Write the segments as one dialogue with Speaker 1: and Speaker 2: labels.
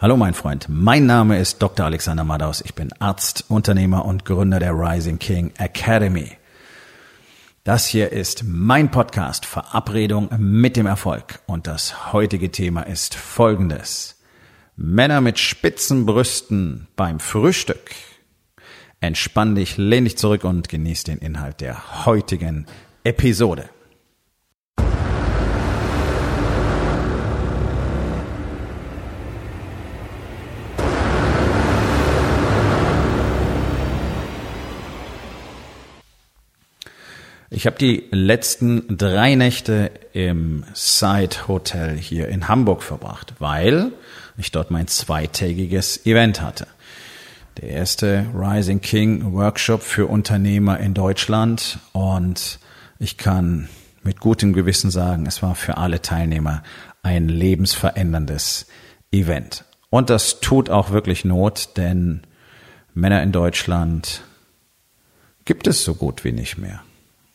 Speaker 1: Hallo mein Freund, mein Name ist Dr. Alexander Madaus. Ich bin Arzt, Unternehmer und Gründer der Rising King Academy. Das hier ist mein Podcast Verabredung mit dem Erfolg und das heutige Thema ist folgendes. Männer mit spitzen Brüsten beim Frühstück. Entspann dich, lehn dich zurück und genieß den Inhalt der heutigen Episode. Ich habe die letzten drei Nächte im Side Hotel hier in Hamburg verbracht, weil ich dort mein zweitägiges Event hatte. Der erste Rising King Workshop für Unternehmer in Deutschland und ich kann mit gutem Gewissen sagen, es war für alle Teilnehmer ein lebensveränderndes Event. Und das tut auch wirklich Not, denn Männer in Deutschland gibt es so gut wie nicht mehr.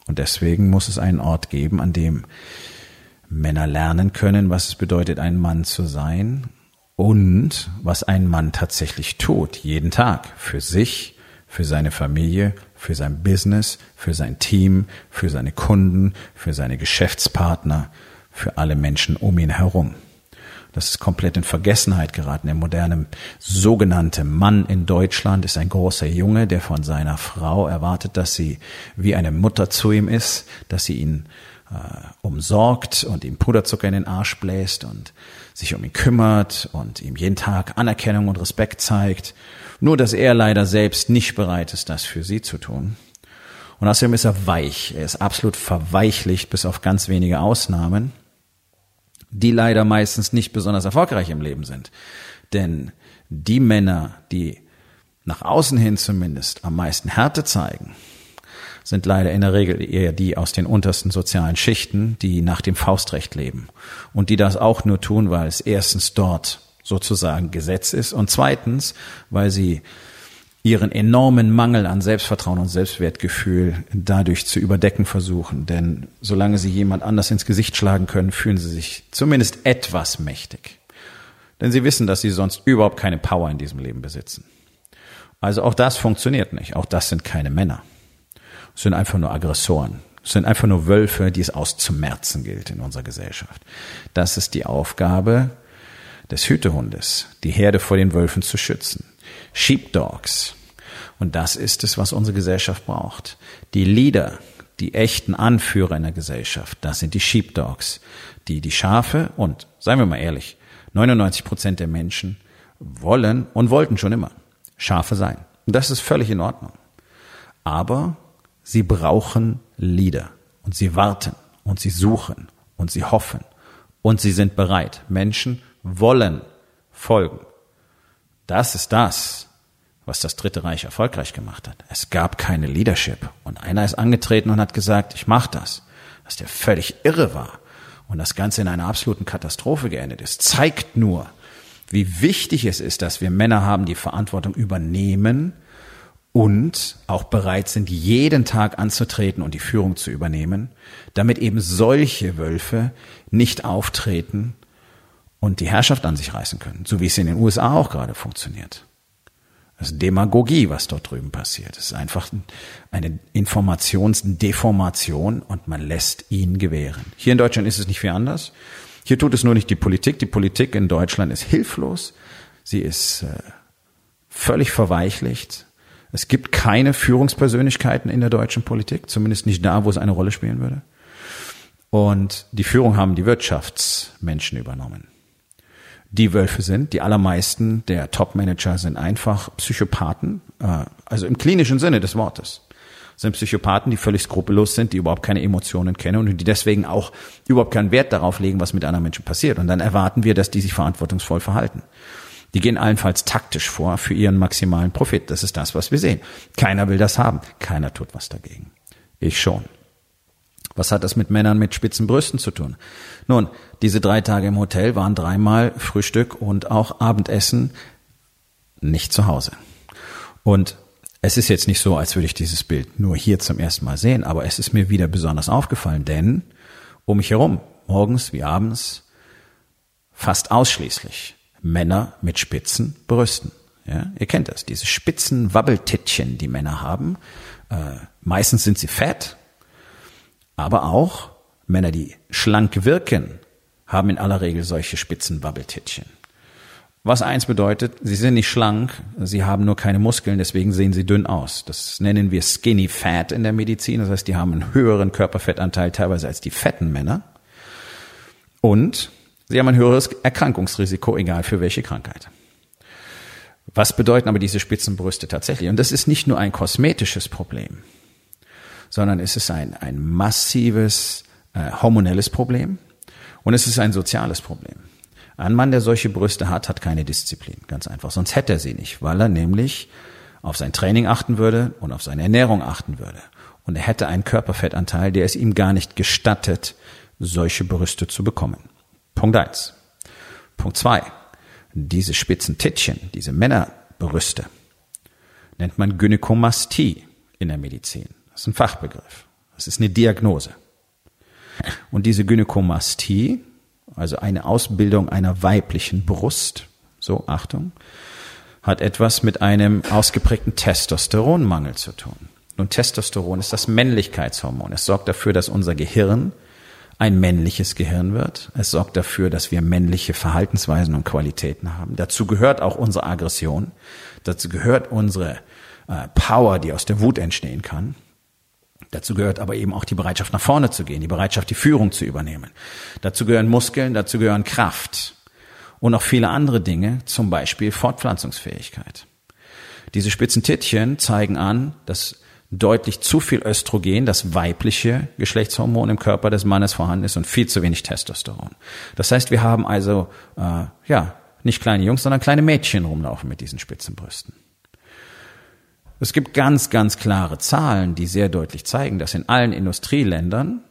Speaker 1: Und deswegen muss es einen Ort geben, an dem Männer lernen können, was es bedeutet, ein Mann zu sein und was ein Mann tatsächlich tut, jeden Tag, für sich, für seine Familie, für sein Business, für sein Team, für seine Kunden, für seine Geschäftspartner, für alle Menschen um ihn herum. Das ist komplett in Vergessenheit geraten. Der moderne sogenannte Mann in Deutschland ist ein großer Junge, der von seiner Frau erwartet, dass sie wie eine Mutter zu ihm ist, dass sie ihn äh, umsorgt und ihm Puderzucker in den Arsch bläst und sich um ihn kümmert und ihm jeden Tag Anerkennung und Respekt zeigt. Nur, dass er leider selbst nicht bereit ist, das für sie zu tun. Und außerdem ist er weich. Er ist absolut verweichlicht, bis auf ganz wenige Ausnahmen die leider meistens nicht besonders erfolgreich im Leben sind. Denn die Männer, die nach außen hin zumindest am meisten Härte zeigen, sind leider in der Regel eher die aus den untersten sozialen Schichten, die nach dem Faustrecht leben und die das auch nur tun, weil es erstens dort sozusagen Gesetz ist und zweitens, weil sie ihren enormen Mangel an Selbstvertrauen und Selbstwertgefühl dadurch zu überdecken versuchen. Denn solange sie jemand anders ins Gesicht schlagen können, fühlen sie sich zumindest etwas mächtig. Denn sie wissen, dass sie sonst überhaupt keine Power in diesem Leben besitzen. Also auch das funktioniert nicht. Auch das sind keine Männer. Es sind einfach nur Aggressoren. Es sind einfach nur Wölfe, die es auszumerzen gilt in unserer Gesellschaft. Das ist die Aufgabe des Hütehundes, die Herde vor den Wölfen zu schützen. Sheepdogs. Und das ist es, was unsere Gesellschaft braucht. Die Leader, die echten Anführer in der Gesellschaft, das sind die Sheepdogs, die die Schafe und, seien wir mal ehrlich, 99 Prozent der Menschen wollen und wollten schon immer Schafe sein. Und das ist völlig in Ordnung. Aber sie brauchen Leader und sie warten und sie suchen und sie hoffen und sie sind bereit. Menschen wollen folgen. Das ist das, was das Dritte Reich erfolgreich gemacht hat. Es gab keine Leadership. Und einer ist angetreten und hat gesagt, ich mach das. Dass der völlig irre war. Und das Ganze in einer absoluten Katastrophe geendet ist. Zeigt nur, wie wichtig es ist, dass wir Männer haben, die Verantwortung übernehmen und auch bereit sind, jeden Tag anzutreten und die Führung zu übernehmen, damit eben solche Wölfe nicht auftreten und die Herrschaft an sich reißen können, so wie es in den USA auch gerade funktioniert. Das ist Demagogie, was dort drüben passiert. Es ist einfach eine Informationsdeformation und man lässt ihn gewähren. Hier in Deutschland ist es nicht viel anders. Hier tut es nur nicht die Politik. Die Politik in Deutschland ist hilflos. Sie ist äh, völlig verweichlicht. Es gibt keine Führungspersönlichkeiten in der deutschen Politik, zumindest nicht da, wo es eine Rolle spielen würde. Und die Führung haben die Wirtschaftsmenschen übernommen die Wölfe sind. Die allermeisten der Top-Manager sind einfach Psychopathen, äh, also im klinischen Sinne des Wortes. Sind Psychopathen, die völlig skrupellos sind, die überhaupt keine Emotionen kennen und die deswegen auch überhaupt keinen Wert darauf legen, was mit anderen Menschen passiert. Und dann erwarten wir, dass die sich verantwortungsvoll verhalten. Die gehen allenfalls taktisch vor für ihren maximalen Profit. Das ist das, was wir sehen. Keiner will das haben. Keiner tut was dagegen. Ich schon. Was hat das mit Männern mit spitzen Brüsten zu tun? Nun, diese drei Tage im Hotel waren dreimal Frühstück und auch Abendessen nicht zu Hause. Und es ist jetzt nicht so, als würde ich dieses Bild nur hier zum ersten Mal sehen, aber es ist mir wieder besonders aufgefallen, denn um mich herum, morgens wie abends, fast ausschließlich Männer mit spitzen Brüsten. Ja, ihr kennt das, diese spitzen Wabbeltittchen, die Männer haben. Äh, meistens sind sie fett, aber auch Männer, die schlank wirken, haben in aller Regel solche spitzen Wabbeltittchen. Was eins bedeutet, sie sind nicht schlank, sie haben nur keine Muskeln, deswegen sehen sie dünn aus. Das nennen wir Skinny Fat in der Medizin. Das heißt, die haben einen höheren Körperfettanteil teilweise als die fetten Männer. Und sie haben ein höheres Erkrankungsrisiko, egal für welche Krankheit. Was bedeuten aber diese Spitzenbrüste tatsächlich? Und das ist nicht nur ein kosmetisches Problem, sondern es ist ein, ein massives äh, hormonelles Problem und es ist ein soziales Problem. Ein Mann, der solche Brüste hat, hat keine Disziplin, ganz einfach. Sonst hätte er sie nicht, weil er nämlich auf sein Training achten würde und auf seine Ernährung achten würde. Und er hätte einen Körperfettanteil, der es ihm gar nicht gestattet, solche Brüste zu bekommen. Punkt eins. Punkt zwei. Diese spitzen Tittchen, diese Männerbrüste, nennt man Gynäkomastie in der Medizin. Das ist ein Fachbegriff. Das ist eine Diagnose. Und diese Gynäkomastie also eine Ausbildung einer weiblichen Brust, so Achtung, hat etwas mit einem ausgeprägten Testosteronmangel zu tun. Und Testosteron ist das Männlichkeitshormon. Es sorgt dafür, dass unser Gehirn ein männliches Gehirn wird. Es sorgt dafür, dass wir männliche Verhaltensweisen und Qualitäten haben. Dazu gehört auch unsere Aggression. Dazu gehört unsere äh, Power, die aus der Wut entstehen kann. Dazu gehört aber eben auch die Bereitschaft, nach vorne zu gehen, die Bereitschaft, die Führung zu übernehmen. Dazu gehören Muskeln, dazu gehören Kraft und noch viele andere Dinge, zum Beispiel Fortpflanzungsfähigkeit. Diese spitzen Tittchen zeigen an, dass deutlich zu viel Östrogen, das weibliche Geschlechtshormon im Körper des Mannes vorhanden ist und viel zu wenig Testosteron. Das heißt, wir haben also äh, ja nicht kleine Jungs, sondern kleine Mädchen rumlaufen mit diesen spitzen Brüsten. Es gibt ganz, ganz klare Zahlen, die sehr deutlich zeigen, dass in allen Industrieländern,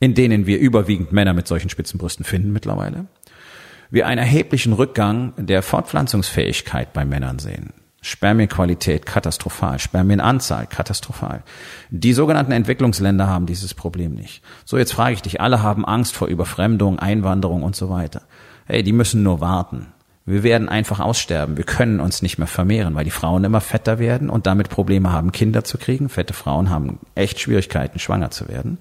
Speaker 1: in denen wir überwiegend Männer mit solchen Spitzenbrüsten finden mittlerweile, wir einen erheblichen Rückgang der Fortpflanzungsfähigkeit bei Männern sehen. Spermienqualität katastrophal, Spermienanzahl katastrophal. Die sogenannten Entwicklungsländer haben dieses Problem nicht. So, jetzt frage ich dich, alle haben Angst vor Überfremdung, Einwanderung und so weiter. Hey, die müssen nur warten. Wir werden einfach aussterben. Wir können uns nicht mehr vermehren, weil die Frauen immer fetter werden und damit Probleme haben, Kinder zu kriegen. Fette Frauen haben echt Schwierigkeiten, schwanger zu werden.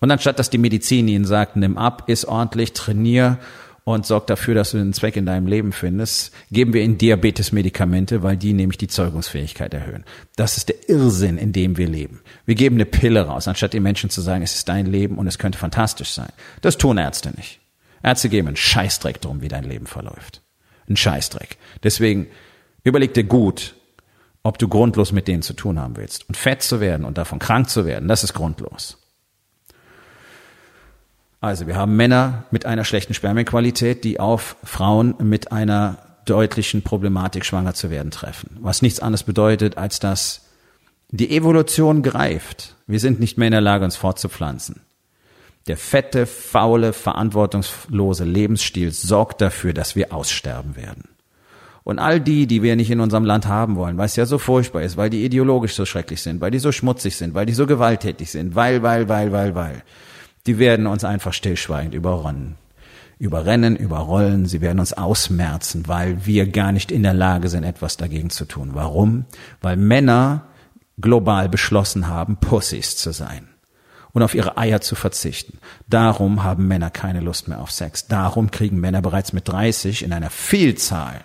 Speaker 1: Und anstatt dass die Medizin ihnen sagt, nimm ab, iss ordentlich, trainier und sorg dafür, dass du einen Zweck in deinem Leben findest, geben wir ihnen Diabetes-Medikamente, weil die nämlich die Zeugungsfähigkeit erhöhen. Das ist der Irrsinn, in dem wir leben. Wir geben eine Pille raus, anstatt den Menschen zu sagen, es ist dein Leben und es könnte fantastisch sein. Das tun Ärzte nicht. Ärzte geben einen Scheißdreck drum, wie dein Leben verläuft ein Scheißdreck. Deswegen überleg dir gut, ob du grundlos mit denen zu tun haben willst. Und fett zu werden und davon krank zu werden, das ist grundlos. Also wir haben Männer mit einer schlechten Spermienqualität, die auf Frauen mit einer deutlichen Problematik schwanger zu werden treffen. Was nichts anderes bedeutet, als dass die Evolution greift. Wir sind nicht mehr in der Lage, uns fortzupflanzen. Der fette, faule, verantwortungslose Lebensstil sorgt dafür, dass wir aussterben werden. Und all die, die wir nicht in unserem Land haben wollen, weil es ja so furchtbar ist, weil die ideologisch so schrecklich sind, weil die so schmutzig sind, weil die so gewalttätig sind, weil, weil, weil, weil, weil, die werden uns einfach stillschweigend überrennen. Überrennen, überrollen, sie werden uns ausmerzen, weil wir gar nicht in der Lage sind, etwas dagegen zu tun. Warum? Weil Männer global beschlossen haben, Pussys zu sein und auf ihre Eier zu verzichten. Darum haben Männer keine Lust mehr auf Sex. Darum kriegen Männer bereits mit 30 in einer Vielzahl,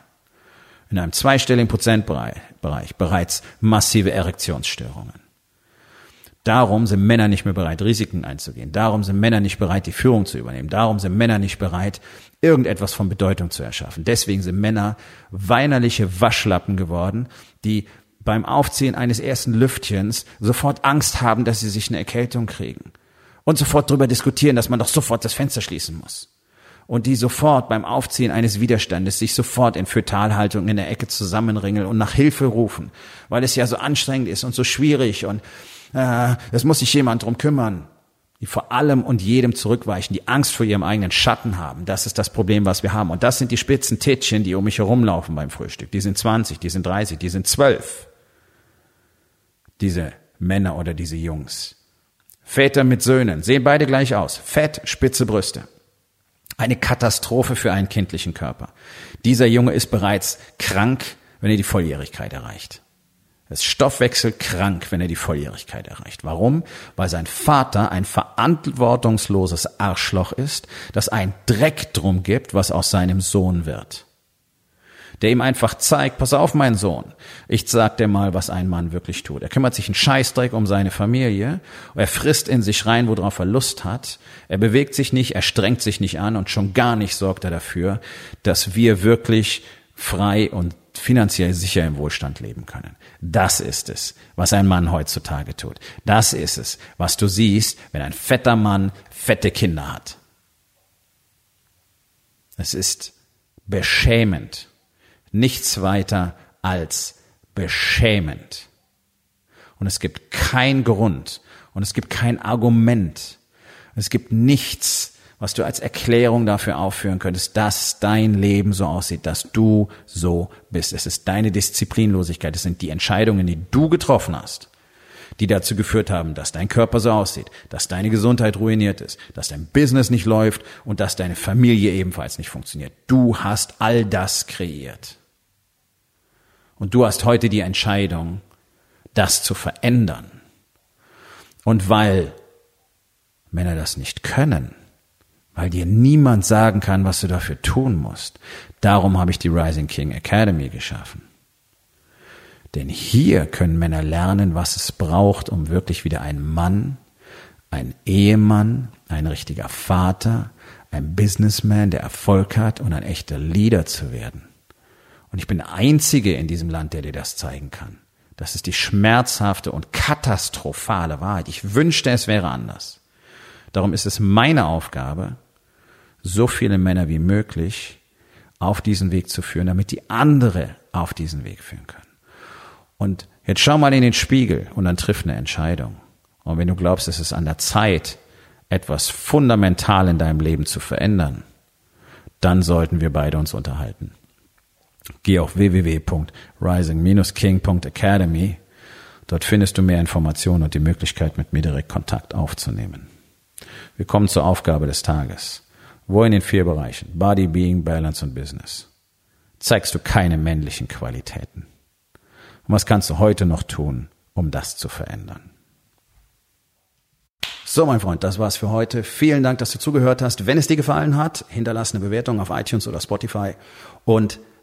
Speaker 1: in einem zweistelligen Prozentbereich bereits massive Erektionsstörungen. Darum sind Männer nicht mehr bereit, Risiken einzugehen. Darum sind Männer nicht bereit, die Führung zu übernehmen. Darum sind Männer nicht bereit, irgendetwas von Bedeutung zu erschaffen. Deswegen sind Männer weinerliche Waschlappen geworden, die beim Aufziehen eines ersten Lüftchens sofort Angst haben, dass sie sich eine Erkältung kriegen. Und sofort darüber diskutieren, dass man doch sofort das Fenster schließen muss. Und die sofort beim Aufziehen eines Widerstandes sich sofort in Fötalhaltung in der Ecke zusammenringeln und nach Hilfe rufen, weil es ja so anstrengend ist und so schwierig und äh, es muss sich jemand drum kümmern. Die vor allem und jedem zurückweichen, die Angst vor ihrem eigenen Schatten haben. Das ist das Problem, was wir haben. Und das sind die spitzen Tittchen, die um mich herumlaufen beim Frühstück. Die sind 20, die sind 30, die sind 12 diese Männer oder diese Jungs. Väter mit Söhnen sehen beide gleich aus. Fett, spitze Brüste. Eine Katastrophe für einen kindlichen Körper. Dieser Junge ist bereits krank, wenn er die Volljährigkeit erreicht. Er ist stoffwechselkrank, wenn er die Volljährigkeit erreicht. Warum? Weil sein Vater ein verantwortungsloses Arschloch ist, das ein Dreck drum gibt, was aus seinem Sohn wird der ihm einfach zeigt, pass auf, mein Sohn, ich sag dir mal, was ein Mann wirklich tut. Er kümmert sich einen Scheißdreck um seine Familie, er frisst in sich rein, worauf er Lust hat, er bewegt sich nicht, er strengt sich nicht an und schon gar nicht sorgt er dafür, dass wir wirklich frei und finanziell sicher im Wohlstand leben können. Das ist es, was ein Mann heutzutage tut. Das ist es, was du siehst, wenn ein fetter Mann fette Kinder hat. Es ist beschämend nichts weiter als beschämend. Und es gibt kein Grund und es gibt kein Argument. Es gibt nichts, was du als Erklärung dafür aufführen könntest, dass dein Leben so aussieht, dass du so bist. Es ist deine Disziplinlosigkeit. Es sind die Entscheidungen, die du getroffen hast, die dazu geführt haben, dass dein Körper so aussieht, dass deine Gesundheit ruiniert ist, dass dein Business nicht läuft und dass deine Familie ebenfalls nicht funktioniert. Du hast all das kreiert. Und du hast heute die Entscheidung, das zu verändern. Und weil Männer das nicht können, weil dir niemand sagen kann, was du dafür tun musst, darum habe ich die Rising King Academy geschaffen. Denn hier können Männer lernen, was es braucht, um wirklich wieder ein Mann, ein Ehemann, ein richtiger Vater, ein Businessman, der Erfolg hat und ein echter Leader zu werden. Und ich bin der Einzige in diesem Land, der dir das zeigen kann. Das ist die schmerzhafte und katastrophale Wahrheit. Ich wünschte, es wäre anders. Darum ist es meine Aufgabe, so viele Männer wie möglich auf diesen Weg zu führen, damit die andere auf diesen Weg führen können. Und jetzt schau mal in den Spiegel und dann triff eine Entscheidung. Und wenn du glaubst, es ist an der Zeit, etwas fundamental in deinem Leben zu verändern, dann sollten wir beide uns unterhalten. Geh auf www.rising-king.academy. Dort findest du mehr Informationen und die Möglichkeit, mit mir direkt Kontakt aufzunehmen. Wir kommen zur Aufgabe des Tages. Wo in den vier Bereichen Body, Being, Balance und Business zeigst du keine männlichen Qualitäten? Und was kannst du heute noch tun, um das zu verändern? So, mein Freund, das war's für heute. Vielen Dank, dass du zugehört hast. Wenn es dir gefallen hat, hinterlass eine Bewertung auf iTunes oder Spotify und